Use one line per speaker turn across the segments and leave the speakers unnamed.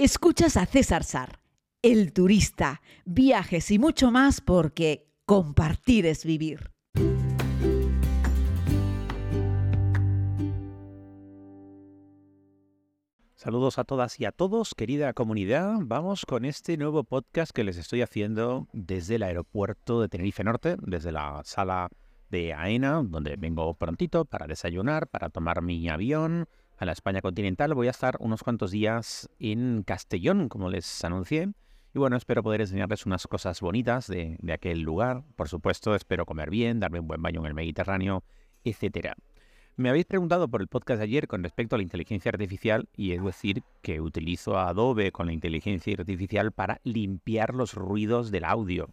Escuchas a César Sar, el turista, viajes y mucho más porque compartir es vivir.
Saludos a todas y a todos, querida comunidad. Vamos con este nuevo podcast que les estoy haciendo desde el aeropuerto de Tenerife Norte, desde la sala de AENA, donde vengo prontito para desayunar, para tomar mi avión, a la España continental. Voy a estar unos cuantos días en Castellón, como les anuncié. Y bueno, espero poder enseñarles unas cosas bonitas de, aquel lugar. Por supuesto, espero comer bien, darme un buen baño en el Mediterráneo, etc. Me habéis preguntado por el podcast de ayer con respecto a la inteligencia artificial y es decir que utilizo Adobe con la inteligencia artificial para limpiar los ruidos del audio.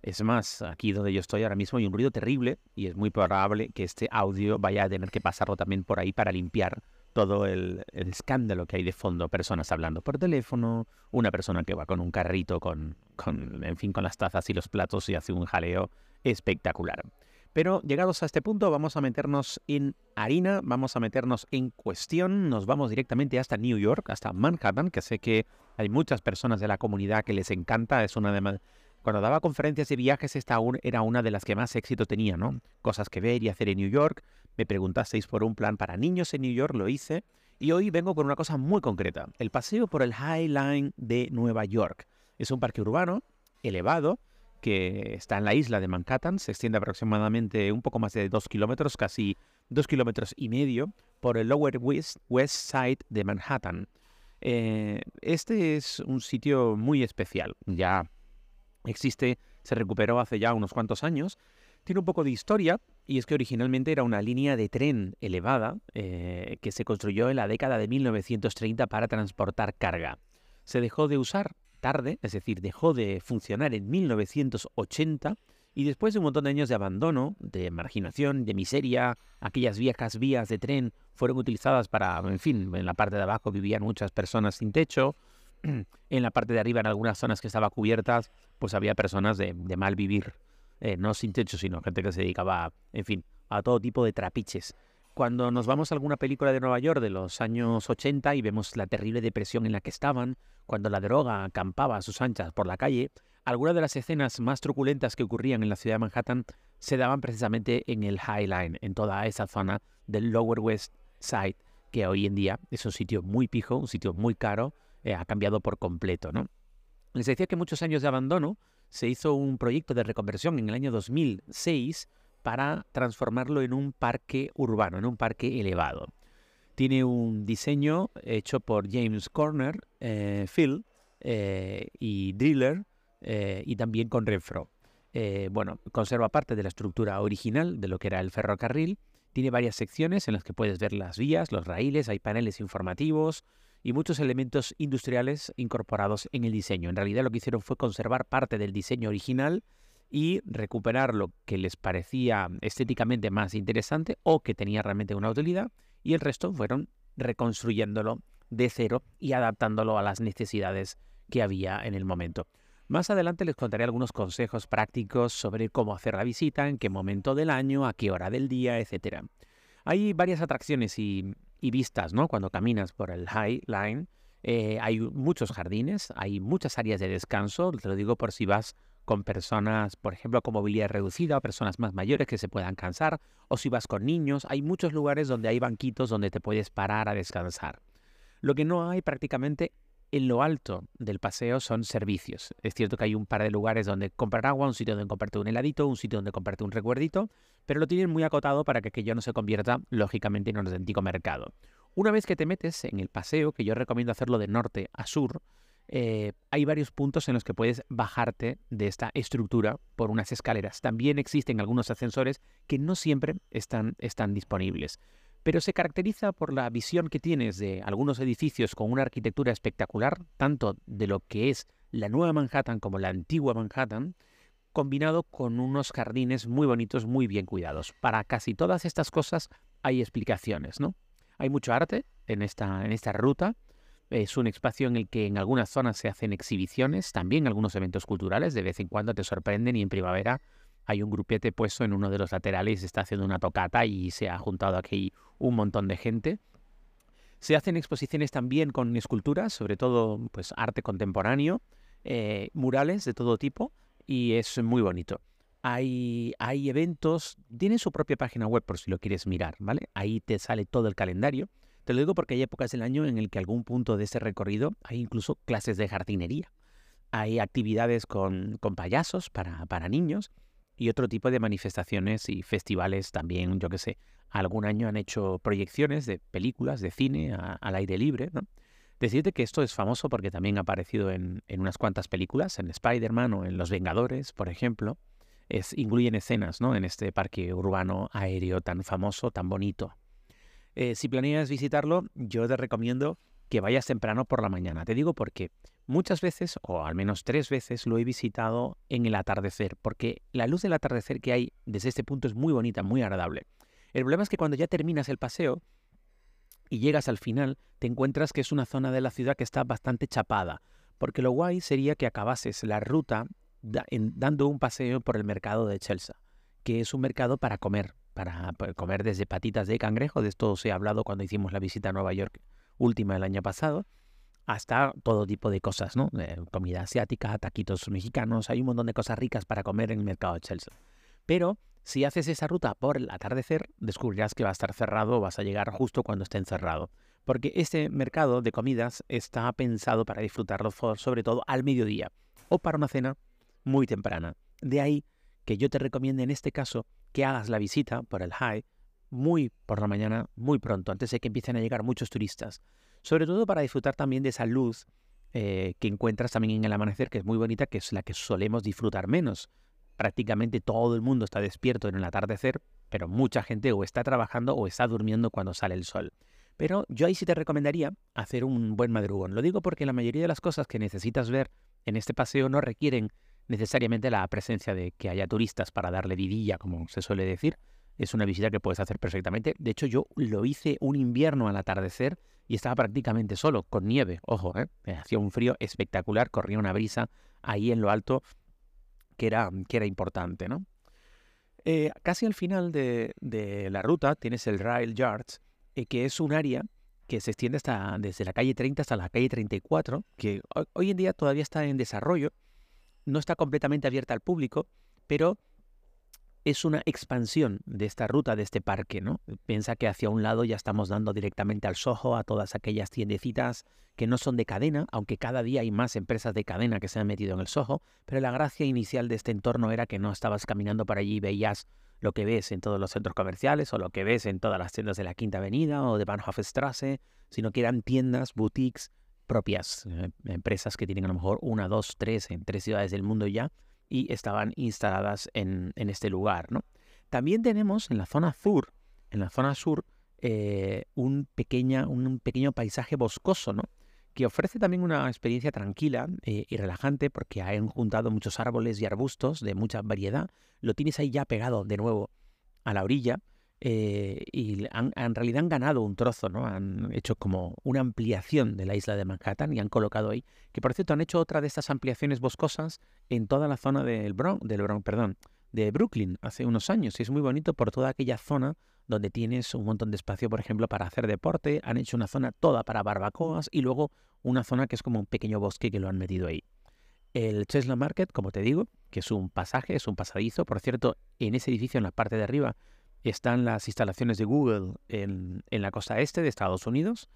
Es más, aquí donde yo estoy ahora mismo hay un ruido terrible y es muy probable que este audio vaya a tener que pasarlo también por ahí para limpiar todo el, escándalo que hay de fondo, personas hablando por teléfono, una persona que va con un carrito con, con, en fin, con las tazas y los platos y hace un jaleo espectacular. Pero llegados a este punto vamos a meternos en harina, vamos a meternos en cuestión, nos vamos directamente hasta New York, hasta Manhattan, que sé que hay muchas personas de la comunidad que les encanta, es una de cuando daba conferencias de viajes, esta era una de las que más éxito tenía, ¿no? Cosas que ver y hacer en New York. Me preguntasteis por un plan para niños en New York, lo hice. Y hoy vengo con una cosa muy concreta. El paseo por el High Line de Nueva York. Es un parque urbano elevado que está en la isla de Manhattan. Se extiende aproximadamente un poco más de dos kilómetros, casi dos kilómetros y medio, por el Lower West, West Side de Manhattan. Eh, este es un sitio muy especial. Ya existe, se recuperó hace ya unos cuantos años. Tiene un poco de historia y es que originalmente era una línea de tren elevada eh, que se construyó en la década de 1930 para transportar carga. Se dejó de usar tarde, es decir, dejó de funcionar en 1980 y después de un montón de años de abandono, de marginación, de miseria, aquellas viejas vías de tren fueron utilizadas para, en fin, en la parte de abajo vivían muchas personas sin techo, en la parte de arriba, en algunas zonas que estaban cubiertas, pues había personas de, mal vivir, eh, no sin techo, sino gente que se dedicaba, en fin, a todo tipo de trapiches. Cuando nos vamos a alguna película de Nueva York de los años 80 y vemos la terrible depresión en la que estaban, cuando la droga acampaba a sus anchas por la calle, algunas de las escenas más truculentas que ocurrían en la ciudad de Manhattan se daban precisamente en el High Line, en toda esa zona del Lower West Side, que hoy en día es un sitio muy pijo, un sitio muy caro, eh, ha cambiado por completo, ¿no? Les decía que muchos años de abandono se hizo un proyecto de reconversión en el año 2006 para transformarlo en un parque urbano, en un parque elevado. Tiene un diseño hecho por James Corner, eh, Phil eh, y Driller y también con Renfro. bueno, conserva parte de la estructura original de lo que era el ferrocarril. Tiene varias secciones en las que puedes ver las vías, los raíles, hay paneles informativos, y muchos elementos industriales incorporados en el diseño. En realidad lo que hicieron fue conservar parte del diseño original y recuperar lo que les parecía estéticamente más interesante o que tenía realmente una utilidad y el resto fueron reconstruyéndolo de cero y adaptándolo a las necesidades que había en el momento. Más adelante les contaré algunos consejos prácticos sobre cómo hacer la visita, en qué momento del año, a qué hora del día, etc. Hay varias atracciones y y vistas, ¿no? Cuando caminas por el High Line, eh, hay muchos jardines, hay muchas áreas de descanso, te lo digo por si vas con personas, por ejemplo, con movilidad reducida o personas más mayores que se puedan cansar, o si vas con niños, hay muchos lugares donde hay banquitos donde te puedes parar a descansar. Lo que no hay prácticamente en lo alto del paseo son servicios. Es cierto que hay un par de lugares donde comprar agua, un sitio donde comprarte un heladito, un sitio donde comprarte un recuerdito, pero lo tienen muy acotado para que aquello no se convierta, lógicamente, en un auténtico mercado. Una vez que te metes en el paseo, que yo recomiendo hacerlo de norte a sur, eh, hay varios puntos en los que puedes bajarte de esta estructura por unas escaleras. También existen algunos ascensores que no siempre están, están disponibles pero se caracteriza por la visión que tienes de algunos edificios con una arquitectura espectacular, tanto de lo que es la nueva Manhattan como la antigua Manhattan, combinado con unos jardines muy bonitos, muy bien cuidados. Para casi todas estas cosas hay explicaciones, ¿no? Hay mucho arte en esta, en esta ruta. Es un espacio en el que en algunas zonas se hacen exhibiciones, también algunos eventos culturales, de vez en cuando te sorprenden y en primavera hay un grupete puesto en uno de los laterales, está haciendo una tocata y se ha juntado aquí un montón de gente. Se hacen exposiciones también con esculturas, sobre todo pues arte contemporáneo, eh, murales de todo tipo y es muy bonito. Hay, hay eventos, tiene su propia página web por si lo quieres mirar, ¿vale? Ahí te sale todo el calendario. Te lo digo porque hay épocas del año en el que algún punto de ese recorrido hay incluso clases de jardinería. Hay actividades con, con payasos para, para niños y otro tipo de manifestaciones y festivales también, yo que sé. Algún año han hecho proyecciones de películas, de cine al aire libre, ¿no? Decirte que esto es famoso porque también ha aparecido en, unas cuantas películas, en Spider-Man o en Los Vengadores, por ejemplo. Incluyen escenas ¿no? en este parque urbano aéreo tan famoso, tan bonito. Eh, si planeas visitarlo, yo te recomiendo que vayas temprano por la mañana. Te digo porque muchas veces, o al menos tres veces, lo he visitado en el atardecer, porque la luz del atardecer que hay desde este punto es muy bonita, muy agradable. El problema es que cuando ya terminas el paseo, y llegas al final, te encuentras que es una zona de la ciudad que está bastante chapada, porque lo guay sería que acabases la ruta dando un paseo por el mercado de Chelsea, que es un mercado para comer, para comer desde patitas de cangrejo, de esto os he hablado cuando hicimos la visita a Nueva York última el año pasado, hasta todo tipo de cosas, ¿no? Eh, comida asiática, taquitos mexicanos, hay un montón de cosas ricas para comer en el mercado de Chelsea. Pero si haces esa ruta por el atardecer, descubrirás que va a estar cerrado o vas a llegar justo cuando esté encerrado. Porque este mercado de comidas está pensado para disfrutarlo sobre todo al mediodía o para una cena muy temprana. De ahí que yo te recomiendo en este caso que hagas la visita por el high muy por la mañana, muy pronto, antes de que empiecen a llegar muchos turistas. Sobre todo para disfrutar también de esa luz eh, que encuentras también en el amanecer, que es muy bonita, que es la que solemos disfrutar menos prácticamente todo el mundo está despierto en el atardecer, pero mucha gente o está trabajando o está durmiendo cuando sale el sol. Pero yo ahí sí te recomendaría hacer un buen madrugón. Lo digo porque la mayoría de las cosas que necesitas ver en este paseo no requieren necesariamente la presencia de que haya turistas para darle vidilla, como se suele decir. Es una visita que puedes hacer perfectamente. De hecho, yo lo hice un invierno al atardecer y estaba prácticamente solo, con nieve. Ojo, ¿eh? hacía un frío espectacular, corría una brisa ahí en lo alto que era, que era importante, ¿no? Eh, casi al final de, la ruta tienes el Rail Yards, eh, que es un área que se extiende hasta, desde la calle 30 hasta la calle 34, que hoy en día todavía está en desarrollo, no está completamente abierta al público, pero es una expansión de esta ruta, de este parque, ¿no? Piensa que hacia un lado ya estamos dando directamente al Soho, a todas aquellas tiendecitas que no son de cadena, aunque cada día hay más empresas de cadena que se han metido en el Soho, pero la gracia inicial de este entorno era que no estabas caminando por allí y veías lo que ves en todos los centros comerciales o lo que ves en todas las tiendas de la Quinta Avenida o de Bahnhofstrasse, sino que eran tiendas, boutiques propias, eh, empresas que tienen a lo mejor una, dos, tres en tres ciudades del mundo ya, y estaban instaladas en, este lugar. ¿no? También tenemos en la zona sur, en la zona sur, eh, un, pequeña, un pequeño paisaje boscoso, ¿no? que ofrece también una experiencia tranquila eh, y relajante porque han juntado muchos árboles y arbustos de mucha variedad. Lo tienes ahí ya pegado de nuevo a la orilla eh, y en realidad han ganado un trozo, ¿no? Han hecho como una ampliación de la isla de Manhattan y han colocado ahí, que por cierto han hecho otra de estas ampliaciones boscosas en toda la zona del Bronx, del Bronx, perdón, de Brooklyn hace unos años y es muy bonito por toda aquella zona donde tienes un montón de espacio, por ejemplo, para hacer deporte, han hecho una zona toda para barbacoas y luego una zona que es como un pequeño bosque que lo han metido ahí. El Tesla Market, como te digo, que es un pasaje, es un pasadizo, por cierto, en ese edificio en la parte de arriba están las instalaciones de Google en, la costa este de Estados Unidos.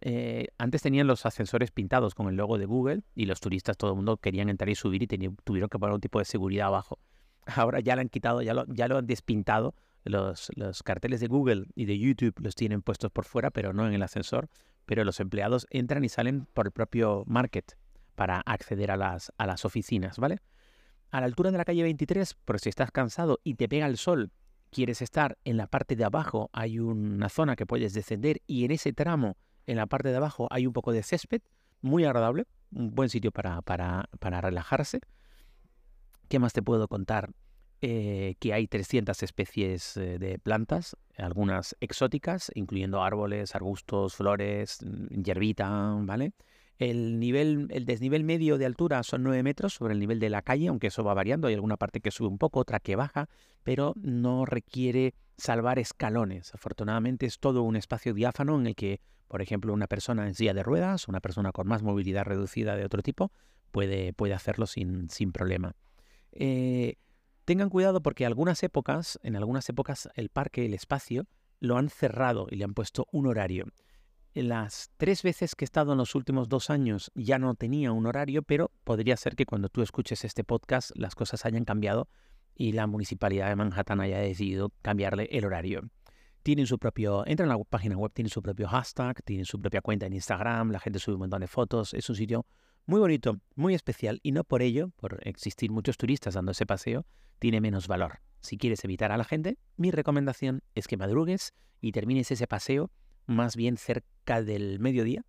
Eh, antes tenían los ascensores pintados con el logo de Google y los turistas, todo el mundo querían entrar y subir y tuvieron que poner un tipo de seguridad abajo. Ahora ya lo han quitado, ya lo, ya lo han despintado. Los, los carteles de Google y de YouTube los tienen puestos por fuera, pero no en el ascensor. Pero los empleados entran y salen por el propio market para acceder a las, a las oficinas, ¿vale? A la altura de la calle 23, por si estás cansado y te pega el sol quieres estar en la parte de abajo, hay una zona que puedes descender y en ese tramo, en la parte de abajo, hay un poco de césped, muy agradable, un buen sitio para, para, para relajarse. ¿Qué más te puedo contar? Eh, que hay 300 especies eh, de plantas, algunas exóticas, incluyendo árboles, arbustos, flores, mm, hierbita, ¿vale? El, nivel, el desnivel medio de altura son 9 metros sobre el nivel de la calle, aunque eso va variando. Hay alguna parte que sube un poco, otra que baja, pero no requiere salvar escalones. Afortunadamente es todo un espacio diáfano en el que, por ejemplo, una persona en silla de ruedas, una persona con más movilidad reducida de otro tipo, puede, puede hacerlo sin, sin problema. Eh, tengan cuidado porque algunas épocas, en algunas épocas el parque, el espacio, lo han cerrado y le han puesto un horario las tres veces que he estado en los últimos dos años ya no tenía un horario, pero podría ser que cuando tú escuches este podcast las cosas hayan cambiado y la municipalidad de Manhattan haya decidido cambiarle el horario. Tienen su propio, entra en la página web, tienen su propio hashtag, tienen su propia cuenta en Instagram, la gente sube un montón de fotos, es un sitio muy bonito, muy especial y no por ello, por existir muchos turistas dando ese paseo, tiene menos valor. Si quieres evitar a la gente, mi recomendación es que madrugues y termines ese paseo más bien cerca del mediodía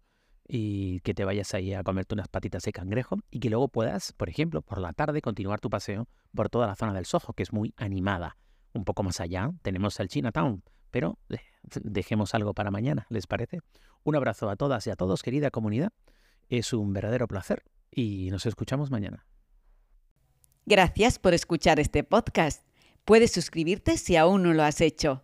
y que te vayas ahí a comerte unas patitas de cangrejo y que luego puedas, por ejemplo, por la tarde continuar tu paseo por toda la zona del Soho, que es muy animada. Un poco más allá tenemos el Chinatown, pero dejemos algo para mañana, ¿les parece? Un abrazo a todas y a todos, querida comunidad. Es un verdadero placer y nos escuchamos mañana.
Gracias por escuchar este podcast. Puedes suscribirte si aún no lo has hecho